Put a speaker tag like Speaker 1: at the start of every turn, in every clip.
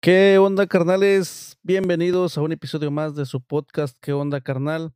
Speaker 1: ¿Qué onda, carnales? Bienvenidos a un episodio más de su podcast ¿Qué onda, carnal?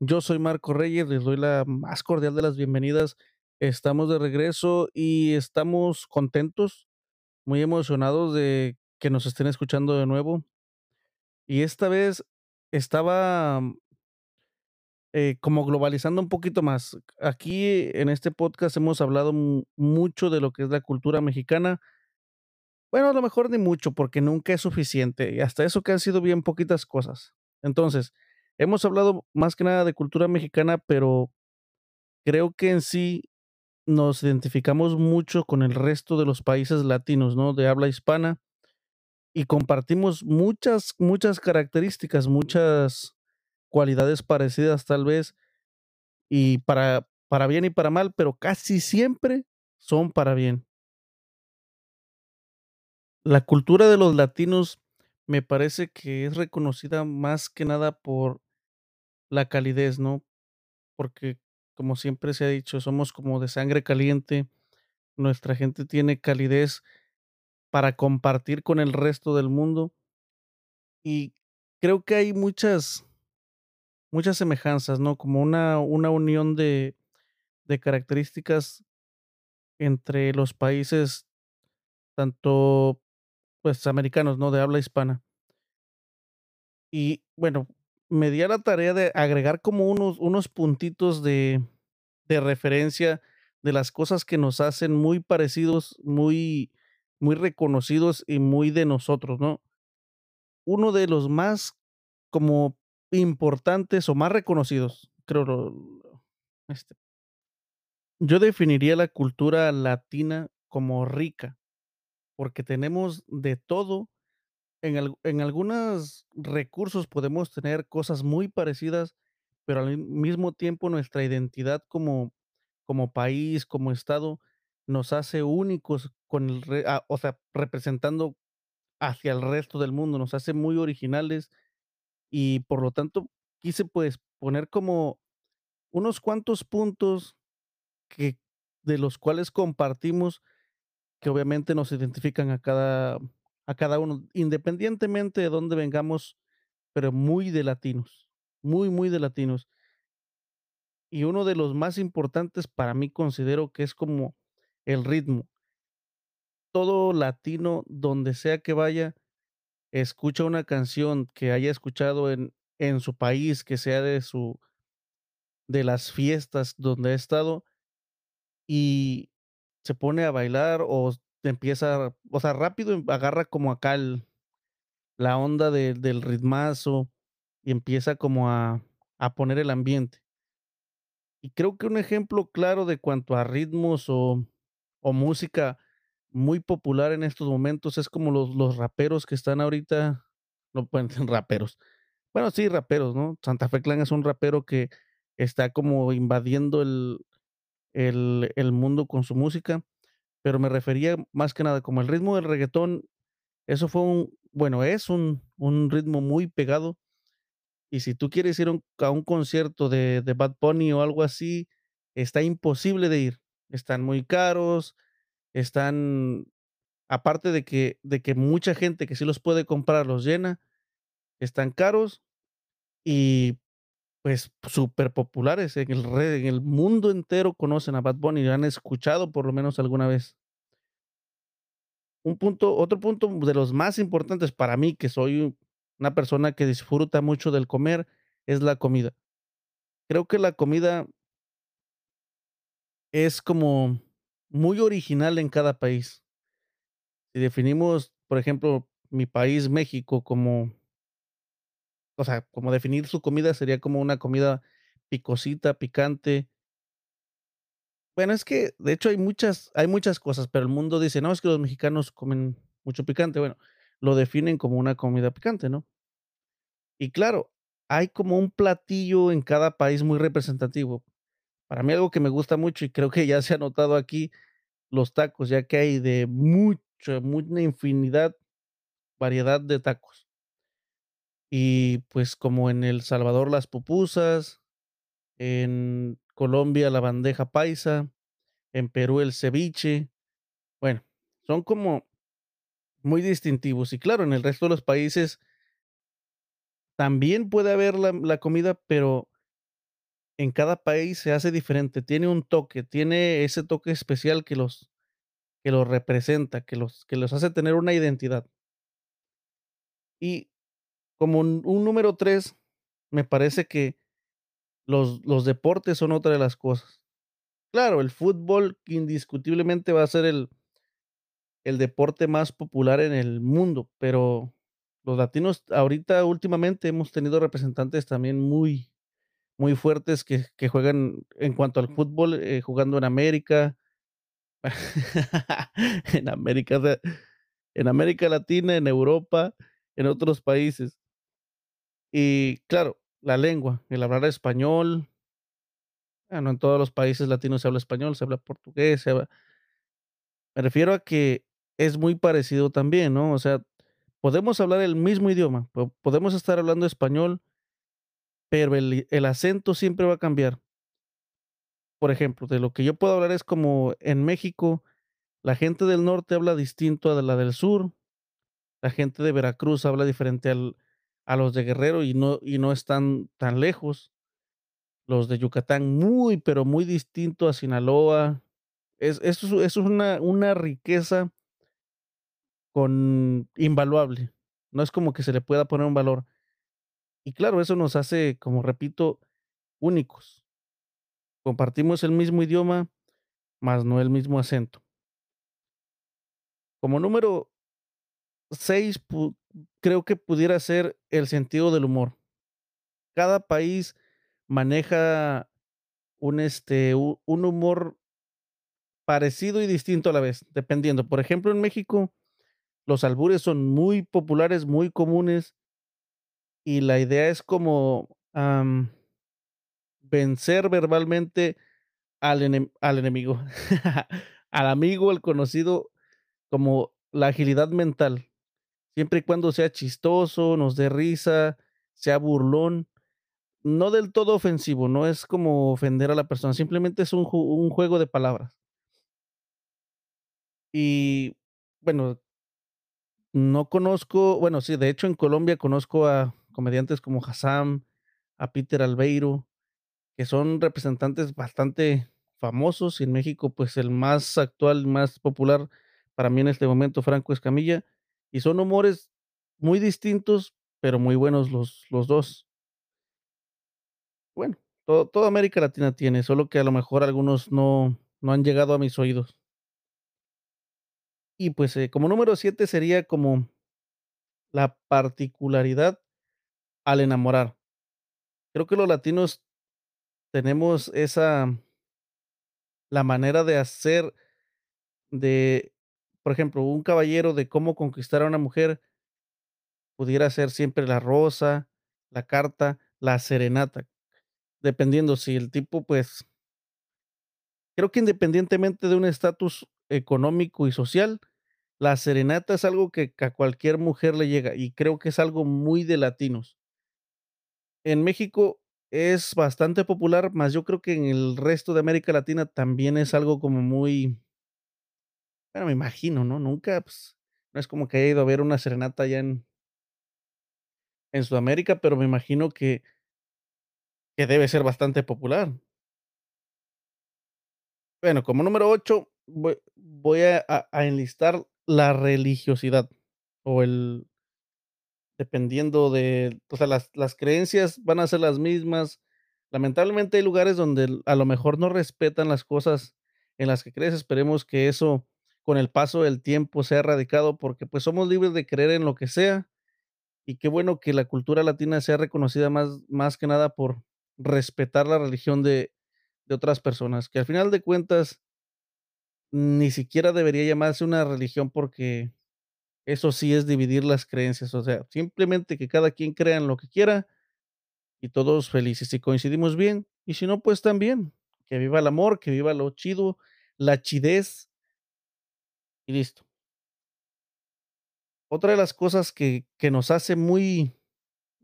Speaker 1: Yo soy Marco Reyes, les doy la más cordial de las bienvenidas. Estamos de regreso y estamos contentos, muy emocionados de que nos estén escuchando de nuevo. Y esta vez estaba eh, como globalizando un poquito más. Aquí en este podcast hemos hablado mu- mucho de lo que es la cultura mexicana Bueno, a lo mejor ni mucho, porque nunca es suficiente, y hasta eso que han sido bien poquitas cosas. Entonces, hemos hablado más que nada de cultura mexicana, pero creo que en sí nos identificamos mucho con el resto de los países latinos, ¿no? De habla hispana, y compartimos muchas, muchas características, muchas cualidades parecidas tal vez, y para, para bien y para mal, pero casi siempre son para bien. La cultura de los latinos me parece que es reconocida más que nada por la calidez, ¿no? Porque, como siempre se ha dicho, somos como de sangre caliente, nuestra gente tiene calidez para compartir con el resto del mundo y creo que hay muchas, muchas semejanzas, ¿no? Como una, una unión de, de características entre los países, tanto pues americanos, ¿no? De habla hispana. Y bueno, me di a la tarea de agregar como unos, unos puntitos de, de referencia de las cosas que nos hacen muy parecidos, muy, muy reconocidos y muy de nosotros, ¿no? Uno de los más como importantes o más reconocidos, creo, este, yo definiría la cultura latina como rica, porque tenemos de todo. En al en algunos recursos podemos tener cosas muy parecidas, pero al mismo tiempo nuestra identidad como como país, como estado, nos hace únicos con el re ah, o sea, representando hacia el resto del mundo, nos hace muy originales y, por lo tanto, quise, pues, poner como unos cuantos puntos que de los cuales compartimos, que obviamente nos identifican a cada a cada uno, independientemente de dónde vengamos pero muy de latinos, muy, muy de latinos. Y uno de los más importantes para mí considero que es como el ritmo. Todo latino, donde sea que vaya, escucha una canción que haya escuchado en, en su país, que sea de su, de las fiestas donde ha estado, y se pone a bailar o empieza, o sea, rápido em- agarra como acá el- la onda de- del ritmazo y empieza como a, a poner el ambiente. Y creo que un ejemplo claro de cuanto a ritmos o, o música muy popular en estos momentos es como los, los raperos que están ahorita, no pueden ser raperos. Bueno, sí, raperos, ¿no? Santa Fe Clan es un rapero que está como invadiendo el, el, el mundo con su música, pero me refería más que nada como el ritmo del reggaetón, eso fue un, bueno, es un, un ritmo muy pegado y si tú quieres ir a un concierto de de Bad Bunny o algo así, está imposible de ir. Están muy caros, están aparte de que de que mucha gente que sí los puede comprar los llena, están caros y, pues, súper populares En el re en el mundo entero conocen a Bad Bunny, lo han escuchado por lo menos alguna vez. Un punto otro punto de los más importantes para mí, que soy una persona que disfruta mucho del comer, es la comida. Creo que la comida Es como muy original en cada país. Si definimos, por ejemplo, mi país, México, como, o sea, como definir su comida sería como una comida picosita, picante. Bueno, es que de hecho hay muchas, hay muchas cosas, pero el mundo dice, no, es que los mexicanos comen mucho picante. Bueno, lo definen como una comida picante, ¿no? Y claro, hay como un platillo en cada país muy representativo. Para mí algo que me gusta mucho y creo que ya se ha notado aquí Los tacos, ya que hay de mucha, una infinidad, variedad de tacos. Y, pues, como en El Salvador, las pupusas, en Colombia, la bandeja paisa, en Perú, el ceviche. Bueno, son como Muy distintivos. Y claro, en el resto de los países también puede haber la la comida, pero en cada país se hace diferente. Tiene un toque, tiene ese toque especial que los que los representa, que los que los hace tener una identidad. Y como un un número 3, me parece que los los deportes son otra de las cosas. Claro, el fútbol indiscutiblemente va a ser el el deporte más popular en el mundo, pero los latinos ahorita últimamente hemos tenido representantes también muy muy fuertes que que juegan en cuanto al fútbol, eh, jugando en América. En América, en América Latina, en Europa, en otros países. Y claro, la lengua, el hablar español. Ah, no en todos los países latinos se habla español, se habla portugués, se habla Me refiero a que es muy parecido también, ¿no? O sea, podemos hablar el mismo idioma, po podemos estar hablando español pero el el acento siempre va a cambiar. Por ejemplo, de lo que yo puedo hablar es como en México, la gente del norte habla distinto a la del sur, la gente de Veracruz habla diferente al a los de Guerrero y no y no están tan lejos. Los de Yucatán muy, pero muy distinto a Sinaloa. Es eso es una una riqueza con invaluable. No es como que se le pueda poner un valor. Y claro, eso nos hace, como repito, únicos. Compartimos el mismo idioma, mas no el mismo acento. Como número 6, pu creo que pudiera ser el sentido del humor. Cada país maneja un, este, un humor parecido y distinto a la vez, dependiendo. Por ejemplo, en México, los albures son muy populares, muy comunes. Y la idea es como, vencer verbalmente al al enemigo, al amigo, al conocido, como la agilidad mental, siempre y cuando sea chistoso, nos dé risa, sea burlón, no del todo ofensivo, no es como ofender a la persona, simplemente es un ju un juego de palabras. Y bueno no conozco, bueno, sí, de hecho, en Colombia conozco a comediantes como Hassán, a Peter Albeiro, que son representantes bastante famosos, y en México, pues, el más actual, más popular para mí en este momento, Franco Escamilla, y son humores muy distintos, pero muy buenos los los 2. Bueno, todo toda América Latina tiene, solo que a lo mejor algunos no no han llegado a mis oídos. Y pues, eh, como número 7 sería como la particularidad al enamorar. Creo que los latinos tenemos esa la manera de hacer de, por ejemplo, un caballero de cómo conquistar a una mujer pudiera ser siempre la rosa, la carta, la serenata, dependiendo si el tipo, pues creo que independientemente de un estatus económico y social, la serenata es algo que a cualquier mujer le llega, y creo que es algo muy de latinos. En México es bastante popular, mas yo creo que en el resto de América Latina también es algo como muy bueno, me imagino, ¿no? Nunca, pues, no es como que haya ido a ver una serenata allá en en Sudamérica, pero me imagino que que debe ser bastante popular. Bueno, como número 8, voy a a enlistar la religiosidad, o el dependiendo de, o sea, las las creencias van a ser las mismas. Lamentablemente, hay lugares donde a lo mejor no respetan las cosas en las que crees. Esperemos que eso, con el paso del tiempo, sea erradicado, porque, pues, somos libres de creer en lo que sea. Y qué bueno que la cultura latina sea reconocida más más que nada por respetar la religión de de otras personas, que al final de cuentas ni siquiera debería llamarse una religión, porque eso sí es dividir las creencias, o sea, simplemente que cada quien crea en lo que quiera y todos felices. Si coincidimos bien, y si no, pues también. Que viva el amor, que viva lo chido, la chidez. Listo. Otra de las cosas que que nos hace muy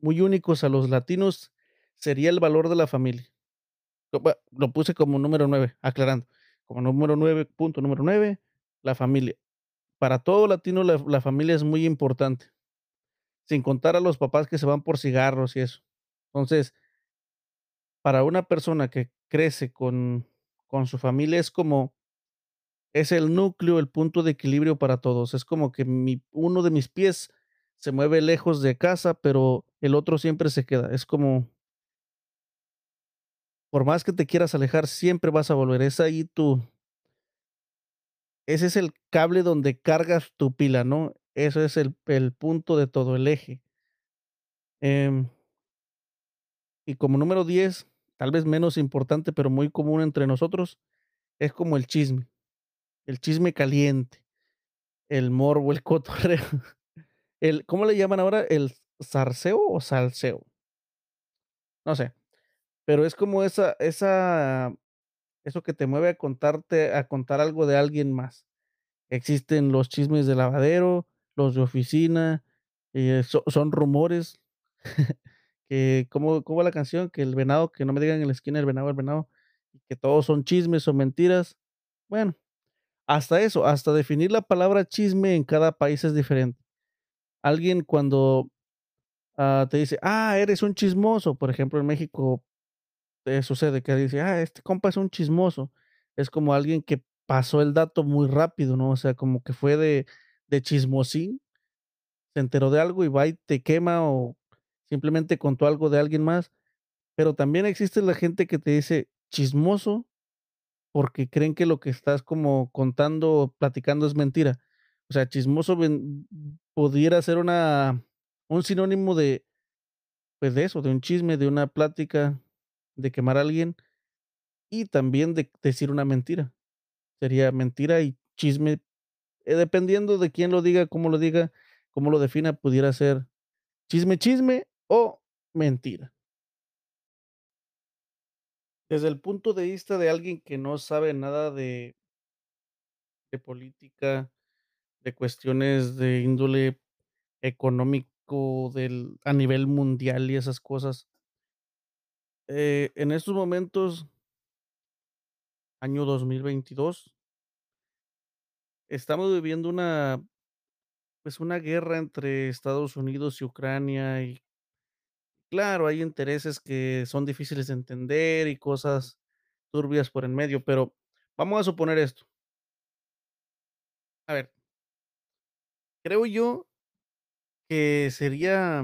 Speaker 1: muy únicos a los latinos sería el valor de la familia. Lo puse como número 9, aclarando. Como número 9, punto número 9, la familia. para todo latino la la familia es muy importante, sin contar a los papás que se van por cigarros y eso. Entonces para una persona que crece con con su familia es como es el núcleo, el punto de equilibrio para todos. Es como que mi uno de mis pies se mueve lejos de casa, pero el otro siempre se queda. Es como por más que te quieras alejar, siempre vas a volver. Es ahí tu ese es el cable donde cargas tu pila, ¿no? Eso es el el punto de todo, el eje. Em y como número 10, tal vez menos importante, pero muy común entre nosotros, es como el chisme, el chisme caliente, el morbo, el cotorreo, el, ¿cómo le llaman ahora? ¿El zarzeo o salseo? No sé, pero es como esa esa eso que te mueve a contarte a contar algo de alguien más. Existen los chismes de lavadero, los de oficina, eh, so son rumores, que, ¿cómo cómo va la canción? Que el venado, que no me digan en la esquina el venado, el venado, que todos son chismes o mentiras. Bueno, hasta eso, hasta definir la palabra chisme en cada país es diferente. Alguien cuando, ah, te dice: "Ah, eres un chismoso", por ejemplo, en México, eh, sucede que dice: "Ah, este compa es un chismoso". Es como alguien que pasó el dato muy rápido, ¿no? O sea, como que fue de de chismosín, se enteró de algo y va y te quema, o simplemente contó algo de alguien más. Pero también existe la gente que te dice chismoso, porque creen que lo que estás como contando o platicando es mentira. O sea, chismoso ven pudiera ser una un sinónimo de, pues, de eso, de un chisme, de una plática, de quemar a alguien, y también de decir una mentira. Sería mentira y chisme, eh, dependiendo de quién lo diga, cómo lo diga, cómo lo defina, pudiera ser chisme, chisme o mentira. Desde el punto de vista de alguien que no sabe nada de política, de cuestiones de índole económico del a nivel mundial y esas cosas. Eh, en estos momentos año 2022 estamos viviendo una pues, una guerra entre Estados Unidos y Ucrania, y claro, hay intereses que son difíciles de entender y cosas turbias por en medio, pero vamos a suponer esto. A ver creo yo que sería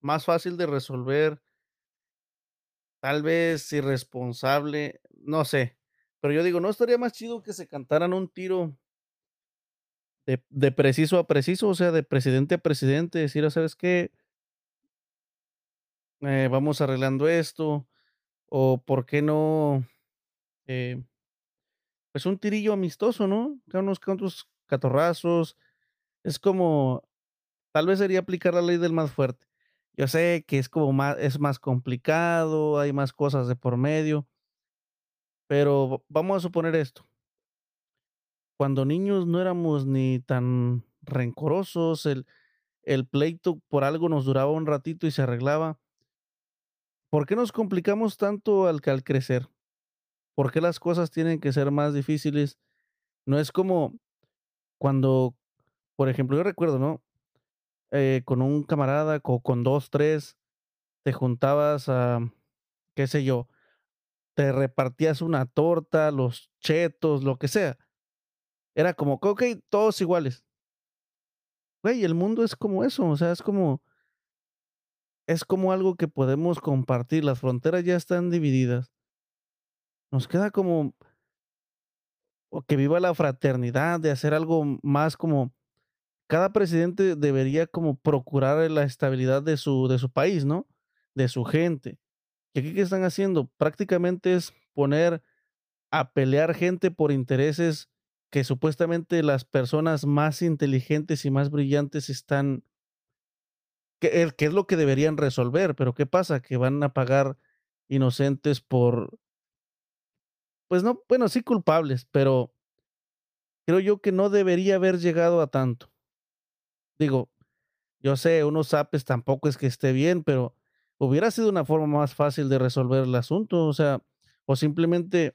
Speaker 1: más fácil de resolver tal vez irresponsable, no sé, pero yo digo, ¿no estaría más chido que se cantaran un tiro? De de preciso a preciso, o sea, de presidente a presidente, decir: "¿Ah, sabes qué?" Eh, vamos arreglando esto, o por qué no, eh pues, un tirillo amistoso, ¿no? Da unos cuantos catorrazos, es como tal vez sería aplicar la ley del más fuerte. Yo sé que es como má es más complicado, hay más cosas de por medio pero vamos a suponer esto cuando niños no éramos ni tan rencorosos, el el pleito por algo nos duraba un ratito y se arreglaba. ¿Por qué nos complicamos tanto al crecer? ¿Por qué las cosas tienen que ser más difíciles? No es como cuando, por ejemplo, yo recuerdo, ¿no? Eh, con un camarada, o con 2, 3, te juntabas a, qué sé yo, te repartías una torta, los chetos, lo que sea. Era como okey, todos iguales. Güey, el mundo es como eso, o sea, es como es como algo que podemos compartir, las fronteras ya están divididas. Nos queda como o que viva la fraternidad, de hacer algo más como cada presidente debería como procurar la estabilidad de su de su país, ¿no? De su gente. ¿Y aquí qué están haciendo? Prácticamente es poner a pelear gente por intereses que supuestamente las personas más inteligentes y más brillantes están que que es lo que deberían resolver, pero, ¿qué pasa? Que van a pagar inocentes por pues no, bueno, sí culpables, pero creo yo que no debería haber llegado a tanto. Digo, yo sé, unos zapes tampoco es que esté bien, pero hubiera sido una forma más fácil de resolver el asunto, o sea, o simplemente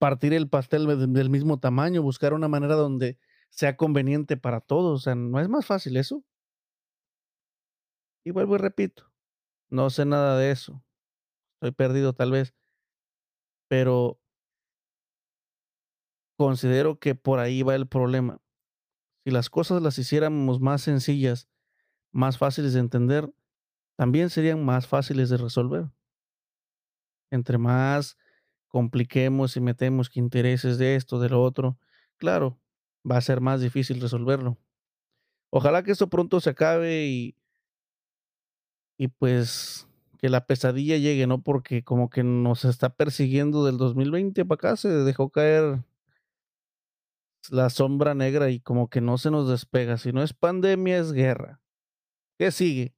Speaker 1: partir el pastel de del mismo tamaño, buscar una manera donde sea conveniente para todos, o sea, ¿no es más fácil eso? Y vuelvo y repito, no sé nada de eso, estoy perdido tal vez. Pero considero que por ahí va el problema. Si las cosas las hiciéramos más sencillas, más fáciles de entender, también serían más fáciles de resolver. Entre más compliquemos y metemos intereses de esto, de lo otro, claro, va a ser más difícil resolverlo. Ojalá que esto pronto se acabe y y pues, que la pesadilla llegue, ¿no? Porque como que nos está persiguiendo del 2020 para acá, se dejó caer la sombra negra y como que no se nos despega. Si no es pandemia, es guerra. ¿Qué sigue?